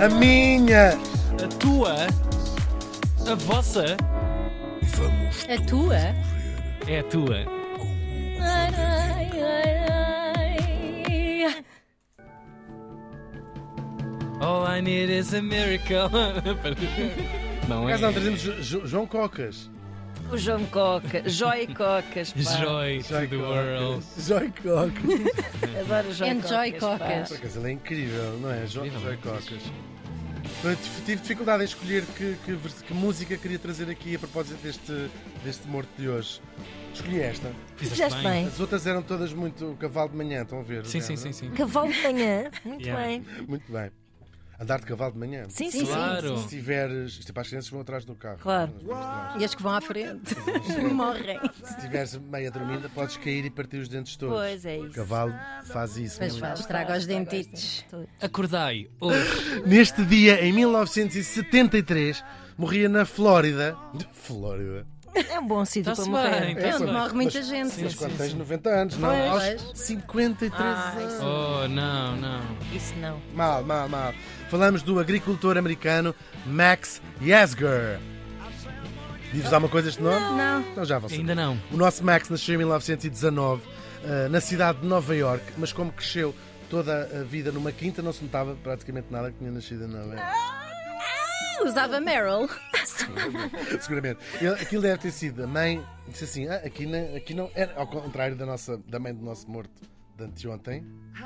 A minha! A tua? A vossa? A tua? É a tua. Ai, ai, ai, ai. All I need is a miracle. Não Por é? acaso não, trazemos Jo- Jo- João Cocas. O João Coca, Joy Cocas, pá. Joy to Joy the Cocas. world. Joy Cocas. Adoro Joy Cocas. pá. Cocas. Por acaso ele é incrível, não é? Joy Cocas. Foi- Tive dificuldade em escolher que, que que música queria trazer aqui a propósito deste, deste morto de hoje. Escolhi esta. Fizeste bem. As outras eram todas muito cavalo de manhã, estão a ver? Sim, sim, sim, sim. Cavalo de manhã. Muito Yeah. bem. Muito bem. Andar de cavalo de manhã. Sim, Sim. Claro. Se tiveres. Isto é para as crianças que vão atrás do carro. Claro. E as que vão à frente morrem. Se estiveres meia dormida, podes cair e partir os dentes todos. Pois é isso. O cavalo faz isso. Mas mesmo. faz, estraga os dentitos. Acordai hoje. Neste dia, em 1973, morria na Flórida. Flórida. É um bom sítio para morrer. bem, É onde bem. morre muita Mas- gente. Mas quando tens 90 anos, não? Pois. Aos 53 Ai, anos. Oh, não, não. Isso não. Mal, mal, mal. Falamos do agricultor americano Max Yasgur. Diz-vos alguma coisa este nome? Não. Então já vão saber. Ainda não. O nosso Max nasceu em 1919 eh, na cidade de Nova York, mas como cresceu toda a vida numa quinta, não se notava praticamente nada que tinha nascido em Nova York. Usava Meryl. Seguramente. Ele- aquilo deve ter sido a mãe. Disse assim: ah, aqui, não, aqui não. Era ao contrário da, nossa, da mãe do nosso morto de anteontem.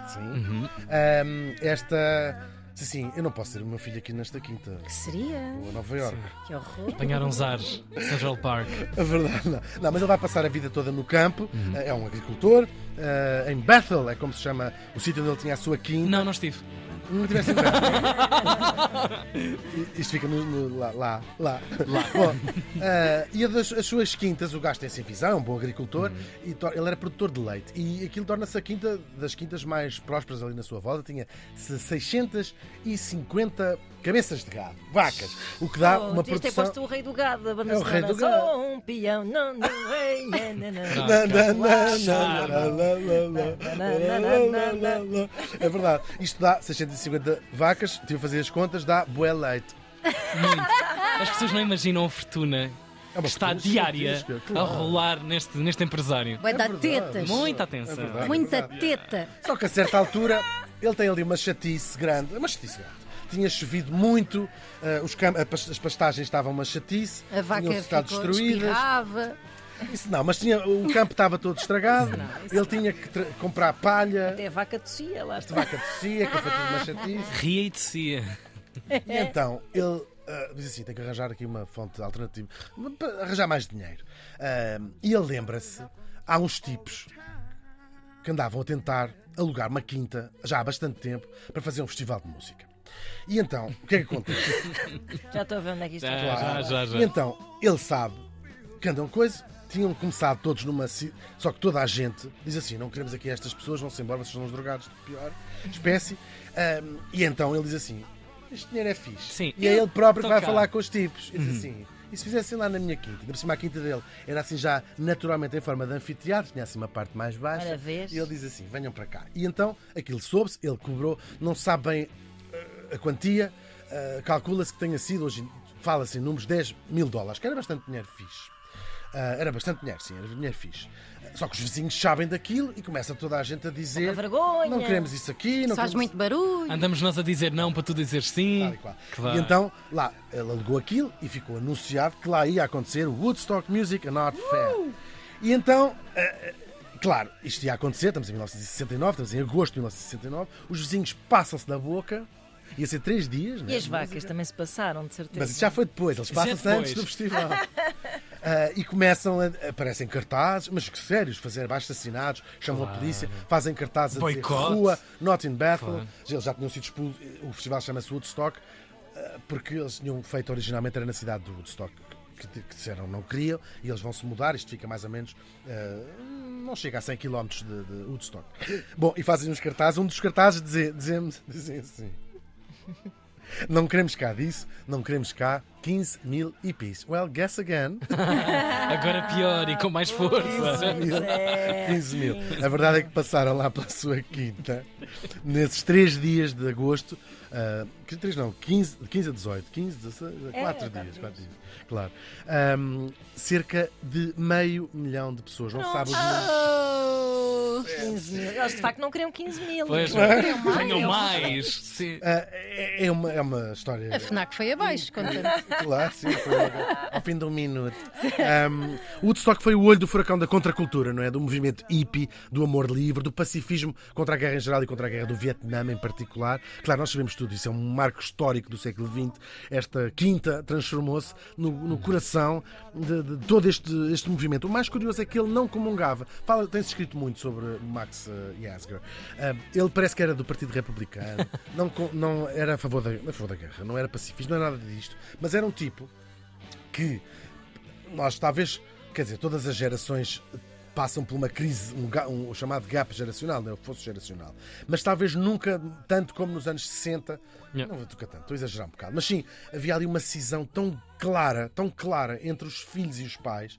Sim. Ahm, esta. Disse assim: eu não posso ter o meu filho aqui nesta quinta. Que seria? Vou a Nova York. Que horror. Apanharam os ares. Central Park. A verdade, não. Não, mas ele vai passar a vida toda no campo. É um agricultor. ah, em Bethel, é como se chama o sítio onde ele tinha a sua quinta. Não, não estive. Não tivesse Bethel. Isto fica no, no- lá, lá, lá. Bom, ah, e das, as suas quintas, o gajo tem sem visão, é um bom agricultor, e tor- ele era produtor de leite. E aquilo torna-se a quinta das quintas mais prósperas ali na sua volta. Tinha 650 cabeças de gado, vacas, o que dá oh, uma produção... ter posto o rei do gado da banda é o rei do gado. Só um peão, não, não, rei, É verdade, isto dá 650 vacas, tive a fazer as contas, dá bué leite. Muito. As pessoas não imaginam a fortuna é está diária claro. a rolar neste, neste empresário. Vai é dar tetas. Muita atenção. É Muita teta. Só que a certa altura ele tem ali uma chatice grande. Uma chatice grande. Tinha chovido muito, eh, os a as pastagens estavam uma chatice, A vaca tinham ficado ficou destruídas. espirrava. Isso não, mas tinha, o campo estava todo estragado, ele tinha que tra- comprar palha, Até a vaca tossia, lá a está. vaca tossia, que foi tudo uma chatice. Ria e descia. E então ele ah, diz assim: tem que arranjar aqui uma fonte alternativa, para arranjar mais dinheiro. Ah, e ele lembra-se: há uns tipos que andavam a tentar alugar uma quinta já há bastante tempo para fazer um festival de música. E então, o que é que acontece? Já estou a ver onde é que isto Já, está. já, já, já. E então, ele sabe que andam coisa. Tinham começado todos numa. Só que toda a gente diz assim: não queremos aqui estas pessoas, vão-se embora, vocês são os drogados de pior espécie. Ahm, e então ele diz assim: este dinheiro é fixe. Sim. E é ele próprio que Tô vai cá. falar com os tipos. E diz assim: e se fizessem lá na minha quinta? Ainda por cima a quinta dele era assim já naturalmente em forma de anfiteatro, tinha assim uma parte mais baixa. Vês? E ele diz assim: venham para cá. E então aquilo soube-se, ele cobrou, não sabe bem a quantia, eh, calcula-se que tenha sido, hoje fala-se em números 10 mil dólares, que era bastante dinheiro fixe. Ah, era bastante dinheiro, sim, era dinheiro fixe. Só que os vizinhos sabem daquilo e começa toda a gente a dizer: vergonha. não queremos isso aqui, não Faz queremos muito barulho. Andamos nós a dizer não para tu dizer sim. E qual. Claro. E então, lá, ele alegou aquilo e ficou anunciado que lá ia acontecer o Woodstock Music and Art Fair. E então, eh, eh, claro, isto ia acontecer, estamos em 1969, estamos em agosto de 1969, os vizinhos passam-se da boca, ia ser três dias, né? E as vacas também se passaram, de certeza. Mas isso já foi depois, eles é passam-se antes do festival. Ah, e começam a. aparecem cartazes, mas que sérios, fazer abaixo assinados, chamam a polícia, fazem cartazes a dizer rua, not in Bethel. Claro. Eles já tinham sido expulsos, o festival chama-se Woodstock, ah, porque eles tinham feito originalmente era na cidade de Woodstock, que, que disseram não queriam, e eles vão se mudar, isto fica mais ou menos. ah, não chega a 100 km de, de Woodstock. Bom, e fazem uns cartazes. Um dos cartazes dizem, dizem, dizem assim: Não queremos cá disso, não queremos cá 15 mil EPs. Well, guess again. Agora pior e com mais força. 15 mil. É, 15 mil. A verdade é que passaram lá pela sua quinta nesses três dias de agosto. Uh, 3 não, 15, de 15 a 18, 15, 16, 4 É, quatro dias, dias. 4 dias, claro. Um, cerca de meio milhão de pessoas, não se sabe os números. Oh, 15 mil. Eles de facto não queriam 15 mil. Pois, Queriam mais. mais. Sim. Uh, é, é uma, é uma história. a FNAC foi abaixo, Claro, sim, foi ao fim de um minuto. Um, o Woodstock foi o olho do furacão da contracultura, não é? Do movimento hippie, do amor livre, do pacifismo contra a guerra em geral e contra a guerra do Vietnã em particular. Claro, nós sabemos tudo isso, é um marco histórico do século XX. Esta quinta transformou-se no, no coração de, de todo este, este movimento. O mais curioso é que ele não comungava. Fala, tem-se escrito muito sobre Max uh, Yasgur. Um, ele parece que era do Partido Republicano, não, não era a favor, da, a favor da guerra, não era pacifista, não era nada disto, mas era um tipo que nós talvez, quer dizer, todas as gerações passam por uma crise, um, ga- um chamado gap geracional, não é? o fosso geracional. Mas talvez nunca tanto como nos anos 60, Yeah. não vou tocar tanto, estou a exagerar um bocado, mas sim, havia ali uma cisão tão clara, tão clara entre os filhos e os pais.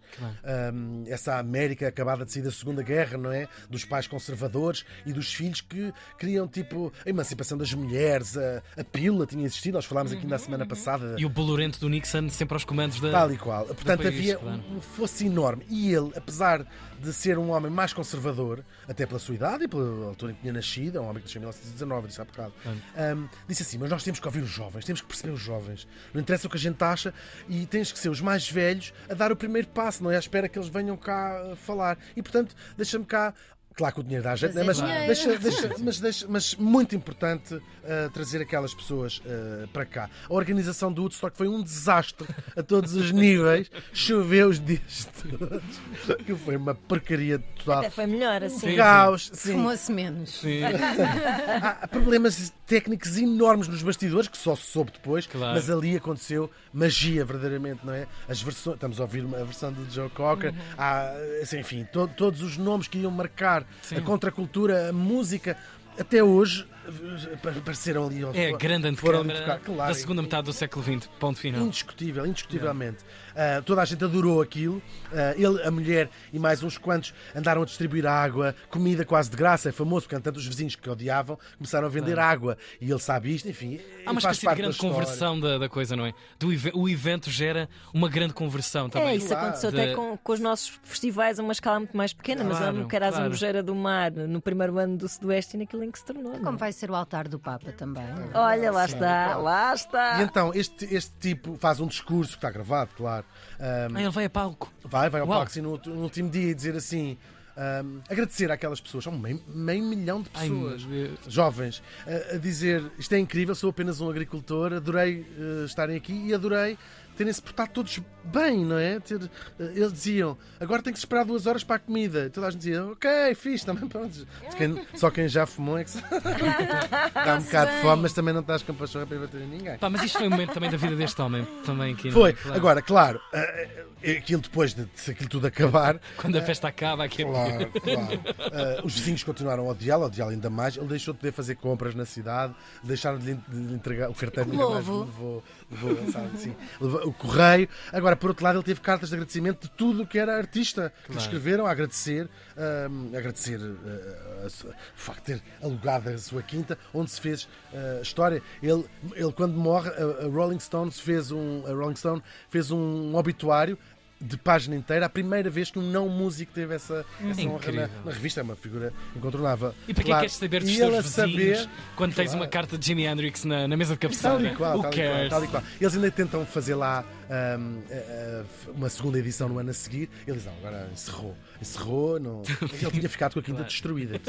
Um, essa América acabada de sair da Segunda Guerra, não é? Dos pais conservadores e dos filhos que queriam, tipo, a emancipação das mulheres, a, a pílula tinha existido, nós falámos aqui na semana passada. E o bolorento do Nixon sempre aos comandos da. Tal e qual. Portanto, país, havia claro. um fosse enorme. E ele, apesar de ser um homem mais conservador, até pela sua idade e pela altura em que tinha nascido, é um homem que nasceu em 1919, disse há bocado, um, disse assim: Mas nós temos que ouvir os jovens, temos que perceber os jovens. Não interessa o que a gente acha e tens que ser os mais velhos a dar o primeiro passo, não é à espera que eles venham cá uh, falar. E portanto, deixa-me cá. Claro que o dinheiro dá jeito, né? Fazer mas, dinheiro. deixa, deixa- mas, deixa- mas muito importante uh, trazer aquelas pessoas uh, para cá. A organização do Woodstock foi um desastre a todos os níveis. Choveu os dias todos. Aquilo foi uma porcaria total. Até foi melhor assim. Sim. Caos. Fumou-se menos. Sim. Há problemas técnicos enormes nos bastidores, que só se soube depois, Claro. mas ali aconteceu magia, verdadeiramente, não é? As versões, estamos a ouvir uma- a versão do Joe Cocker, há, assim, enfim, to- todos os nomes que iam marcar Sim. a contracultura, a música, até hoje apareceram ali. É a grande antecâmara claro, da segunda metade do século XX. Ponto final. Indiscutível, indiscutivelmente. Ah, toda a gente adorou aquilo. Ah, ele, a mulher e mais uns quantos andaram a distribuir água, comida quase de graça. É famoso, porque tanto os vizinhos que odiavam começaram a vender água. E ele sabe isto, enfim. Há uma espécie de da grande história. conversão da, da coisa, não é? Do o evento gera uma grande conversão também. É, isso Claro. aconteceu De- até com, com os nossos festivais a uma escala muito mais pequena, mas eu Claro, lembro que era a claro. Zambujeira do Mar no primeiro ano do Sudoeste e naquilo em que se tornou. não é? Como vai ser o altar do Papa também. Olha, lá está, lá E está. então, este, este tipo faz um discurso que está gravado, claro. Ah, Ah, ele vai a palco. vai, vai ao Uau. palco assim, no, no último dia e dizer assim. ah, agradecer àquelas pessoas, são meio, meio milhão de Ai, pessoas. Deus. jovens a, a dizer isto é incrível, sou apenas um agricultor, adorei eh, estarem aqui e adorei terem-se portado todos bem, não é? Ter, eh, eles diziam, agora tem que se esperar duas horas para a comida. E toda a gente dizia, ok, fixe, também pronto. Quem- só quem já fumou é que se... dá um bocado de fome, mas também não estás com paixão para bater em ninguém. Pá, mas isto foi um momento também da vida deste homem. Também aqui, é? Foi, Claro. agora, claro, eh, eh, aquilo depois de, de aquilo tudo acabar, Quando a festa acaba, aqui é Claro, claro. Os vizinhos continuaram a odiá-lo, a odiá-lo ainda mais. Ele deixou de poder fazer compras na cidade, deixaram de lhe entregar o mais Lobo. levou, levou, sabe, assim, levou o correio. Agora, por outro lado, ele teve cartas de agradecimento de tudo o que era artista. Que Claro. escreveram a agradecer, agradecer ah, a sua- o facto de ter alugado a sua quinta, onde se fez a história. Ele, ele quando morre, a, a Rolling Stones fez um, a Rolling Stone fez um obituário de página inteira, a primeira vez que um não músico teve essa, essa honra na, na revista, é uma figura incontornável. E para que Claro. queres saber dos E teus vizinhos saber, quando tens Claro. uma carta de Jimi Hendrix na, na mesa de Tal cabeceira? e qual, tal e qual, tal e qual. Eles ainda tentam fazer lá a- uma segunda edição no ano a seguir. Eles não, agora encerrou. Encerrou, não... ele tinha ficado com a quinta destruída.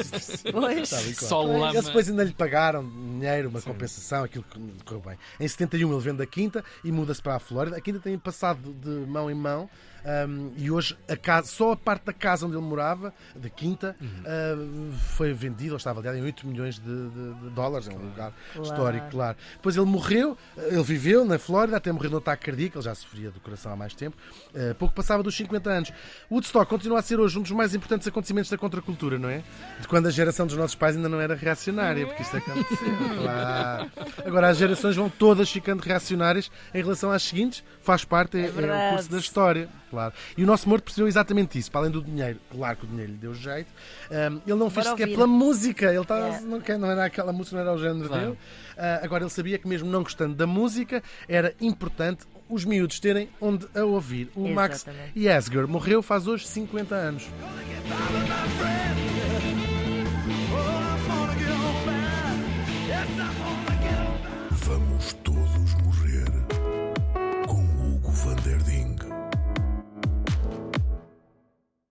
Pois. Só lama. Eles depois ainda lhe pagaram dinheiro, uma compensação, aquilo que correu bem. Em 71 ele vende a quinta e muda-se para a Flórida. A quinta tem passado de mão em mão. Um, e hoje a casa, só a parte da casa onde ele morava, da quinta, uh, foi vendida ou está avaliada em 8 milhões de, de- de dólares. É um lugar Claro. histórico, claro. Depois ele morreu, ele viveu na Flórida, até morreu no ataque cardíaco, ele já sofria do coração há mais tempo. Uh, pouco passava dos 50 anos. Woodstock continua a ser hoje um dos mais importantes acontecimentos da contracultura, não é? De quando a geração dos nossos pais ainda não era reacionária, porque isto aconteceu. claro. Agora as gerações vão todas ficando reacionárias em relação às seguintes, faz parte, é, é o verdade. curso da história. Claro. E o nosso morto percebeu exatamente isso. Para além do dinheiro, claro que o dinheiro lhe deu jeito, um, ele não fez sequer pela música. Ele estava, Yeah. não, não era aquela música, não era o género Claro. dele. Ah, agora ele sabia que mesmo não gostando da música, era importante os miúdos terem onde a ouvir. O Max Exatamente. Yasgur morreu faz hoje 50 anos.